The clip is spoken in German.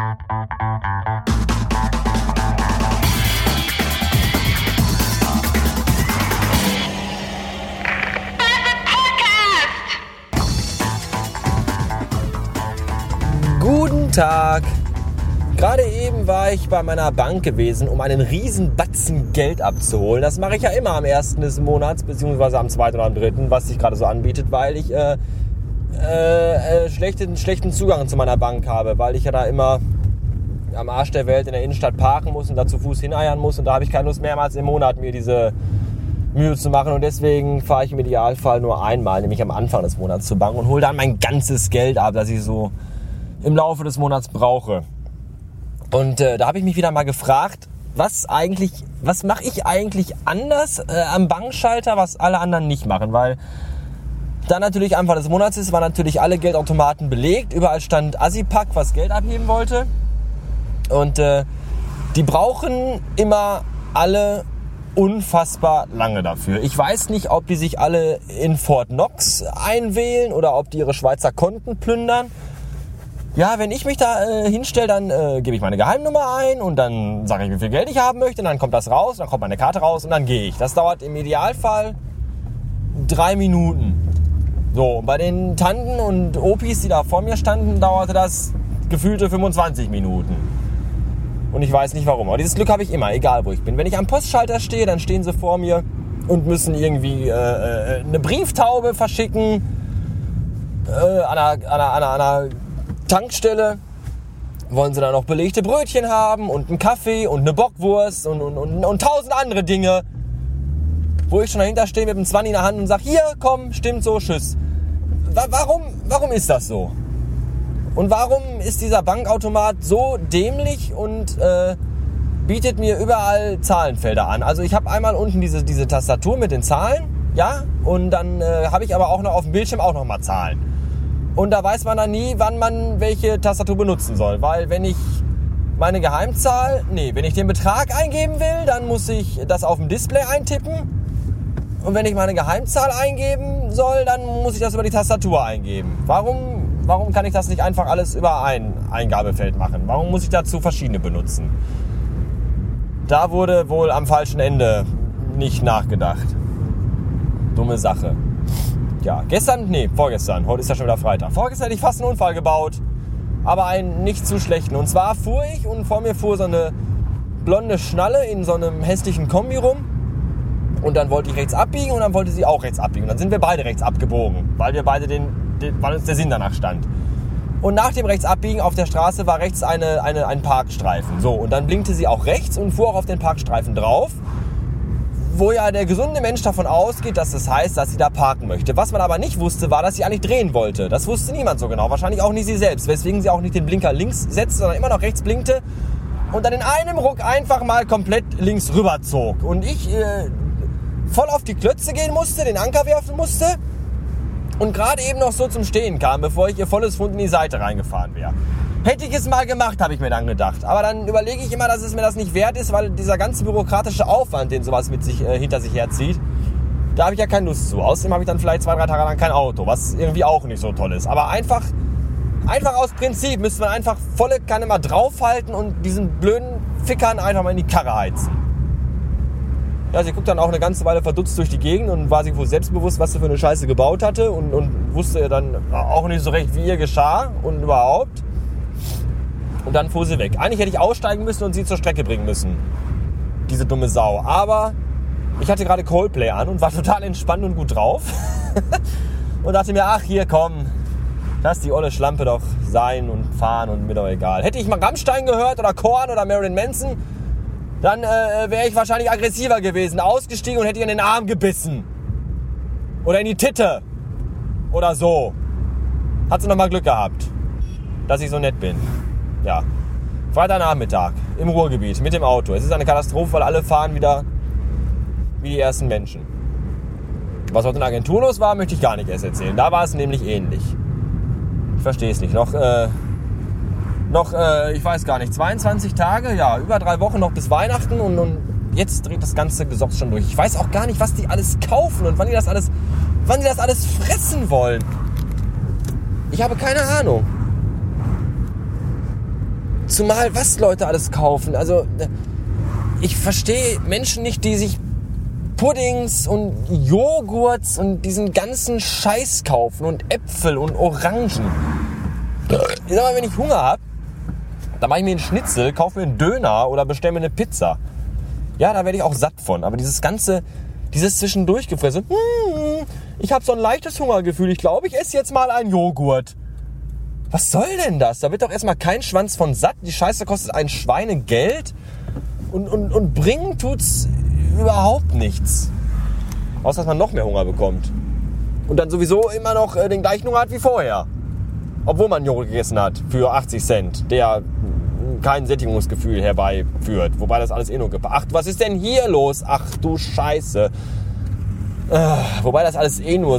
Guten Tag. Gerade eben war ich bei meiner Bank gewesen, um einen riesen Batzen Geld abzuholen. Das mache ich ja immer am ersten des Monats, beziehungsweise am zweiten oder am dritten, was sich gerade so anbietet, weil ich äh, äh, äh, schlechten, schlechten Zugang zu meiner Bank habe, weil ich ja da immer am Arsch der Welt in der Innenstadt parken muss und da zu Fuß hineiern muss und da habe ich keine Lust mehrmals im Monat mir diese Mühe zu machen und deswegen fahre ich im Idealfall nur einmal, nämlich am Anfang des Monats zur Bank und hole dann mein ganzes Geld ab, das ich so im Laufe des Monats brauche. Und äh, da habe ich mich wieder mal gefragt, was eigentlich, was mache ich eigentlich anders äh, am Bankschalter, was alle anderen nicht machen, weil dann natürlich Anfang des Monats ist, waren natürlich alle Geldautomaten belegt, überall stand Asipack, was Geld abheben wollte und äh, die brauchen immer alle unfassbar lange dafür. Ich weiß nicht, ob die sich alle in Fort Knox einwählen oder ob die ihre Schweizer Konten plündern ja, wenn ich mich da äh, hinstelle, dann äh, gebe ich meine Geheimnummer ein und dann sage ich, wie viel Geld ich haben möchte. Und dann kommt das raus, dann kommt meine Karte raus und dann gehe ich. Das dauert im Idealfall drei Minuten. So, bei den Tanten und Opis, die da vor mir standen, dauerte das gefühlte 25 Minuten. Und ich weiß nicht warum. Aber dieses Glück habe ich immer, egal wo ich bin. Wenn ich am Postschalter stehe, dann stehen sie vor mir und müssen irgendwie äh, äh eine Brieftaube verschicken. Äh, an einer, an einer, an einer Tankstelle wollen sie da noch belegte Brötchen haben und einen Kaffee und eine Bockwurst und, und, und, und tausend andere Dinge. Wo ich schon dahinter stehe mit dem Zwanni in der Hand und sage, hier, komm, stimmt so, tschüss. Warum, warum ist das so? Und warum ist dieser Bankautomat so dämlich und äh, bietet mir überall Zahlenfelder an? Also ich habe einmal unten diese, diese Tastatur mit den Zahlen, ja, und dann äh, habe ich aber auch noch auf dem Bildschirm auch noch mal Zahlen. Und da weiß man dann nie, wann man welche Tastatur benutzen soll. Weil wenn ich meine Geheimzahl, nee, wenn ich den Betrag eingeben will, dann muss ich das auf dem Display eintippen. Und wenn ich meine Geheimzahl eingeben soll, dann muss ich das über die Tastatur eingeben. Warum, warum kann ich das nicht einfach alles über ein Eingabefeld machen? Warum muss ich dazu verschiedene benutzen? Da wurde wohl am falschen Ende nicht nachgedacht. Dumme Sache ja, gestern, nee, vorgestern, heute ist ja schon wieder Freitag. Vorgestern hätte ich fast einen Unfall gebaut, aber einen nicht zu schlechten. Und zwar fuhr ich und vor mir fuhr so eine blonde Schnalle in so einem hässlichen Kombi rum. Und dann wollte ich rechts abbiegen und dann wollte sie auch rechts abbiegen. Und dann sind wir beide rechts abgebogen, weil wir beide den, den weil uns der Sinn danach stand. Und nach dem Rechtsabbiegen auf der Straße war rechts eine, eine, ein Parkstreifen. So, und dann blinkte sie auch rechts und fuhr auch auf den Parkstreifen drauf wo ja der gesunde Mensch davon ausgeht, dass das heißt, dass sie da parken möchte. Was man aber nicht wusste, war, dass sie eigentlich drehen wollte. Das wusste niemand so genau, wahrscheinlich auch nicht sie selbst, weswegen sie auch nicht den Blinker links setzte, sondern immer noch rechts blinkte und dann in einem Ruck einfach mal komplett links rüber zog. Und ich äh, voll auf die Klötze gehen musste, den Anker werfen musste und gerade eben noch so zum Stehen kam, bevor ich ihr volles Fund in die Seite reingefahren wäre. Hätte ich es mal gemacht, habe ich mir dann gedacht. Aber dann überlege ich immer, dass es mir das nicht wert ist, weil dieser ganze bürokratische Aufwand, den sowas mit sich äh, hinter sich herzieht, da habe ich ja keine Lust zu. Außerdem habe ich dann vielleicht zwei, drei Tage lang kein Auto, was irgendwie auch nicht so toll ist. Aber einfach, einfach aus Prinzip müsste man einfach volle Kanne mal draufhalten und diesen blöden Fickern einfach mal in die Karre heizen. Ja, sie guckt dann auch eine ganze Weile verdutzt durch die Gegend und war sich wohl selbstbewusst, was sie für eine Scheiße gebaut hatte und, und wusste dann auch nicht so recht, wie ihr geschah und überhaupt. Und dann fuhr sie weg. Eigentlich hätte ich aussteigen müssen und sie zur Strecke bringen müssen. Diese dumme Sau. Aber ich hatte gerade Coldplay an und war total entspannt und gut drauf. und dachte mir, ach hier komm, lass die olle Schlampe doch sein und fahren und mir doch egal. Hätte ich mal Rammstein gehört oder Korn oder Marilyn Manson, dann äh, wäre ich wahrscheinlich aggressiver gewesen, ausgestiegen und hätte ihr in den Arm gebissen. Oder in die Titte. Oder so. Hat sie nochmal Glück gehabt, dass ich so nett bin ja, Freitagnachmittag im Ruhrgebiet mit dem Auto. Es ist eine Katastrophe, weil alle fahren wieder wie die ersten Menschen. Was heute in Agentur los war, möchte ich gar nicht erst erzählen. Da war es nämlich ähnlich. Ich verstehe es nicht. Noch, äh, noch äh, ich weiß gar nicht, 22 Tage, ja, über drei Wochen noch bis Weihnachten und, und jetzt dreht das ganze Gesocks schon durch. Ich weiß auch gar nicht, was die alles kaufen und wann die das alles, wann die das alles fressen wollen. Ich habe keine Ahnung. Zumal was Leute alles kaufen. Also ich verstehe Menschen nicht, die sich Puddings und Joghurts und diesen ganzen Scheiß kaufen und Äpfel und Orangen. Ich sag mal, wenn ich Hunger habe, dann mache ich mir einen Schnitzel, kaufe mir einen Döner oder bestelle mir eine Pizza. Ja, da werde ich auch satt von. Aber dieses ganze, dieses zwischendurch gefressen, hm, ich habe so ein leichtes Hungergefühl, ich glaube, ich esse jetzt mal einen Joghurt. Was soll denn das? Da wird doch erstmal kein Schwanz von satt. Die Scheiße kostet ein Schweinegeld und, und, und bringen tut's überhaupt nichts. Außer dass man noch mehr Hunger bekommt. Und dann sowieso immer noch äh, den gleichen Hunger hat wie vorher. Obwohl man Joghurt gegessen hat für 80 Cent, der kein Sättigungsgefühl herbeiführt. Wobei das alles eh nur gibt. Ach, was ist denn hier los? Ach du Scheiße. Äh, wobei das alles eh nur so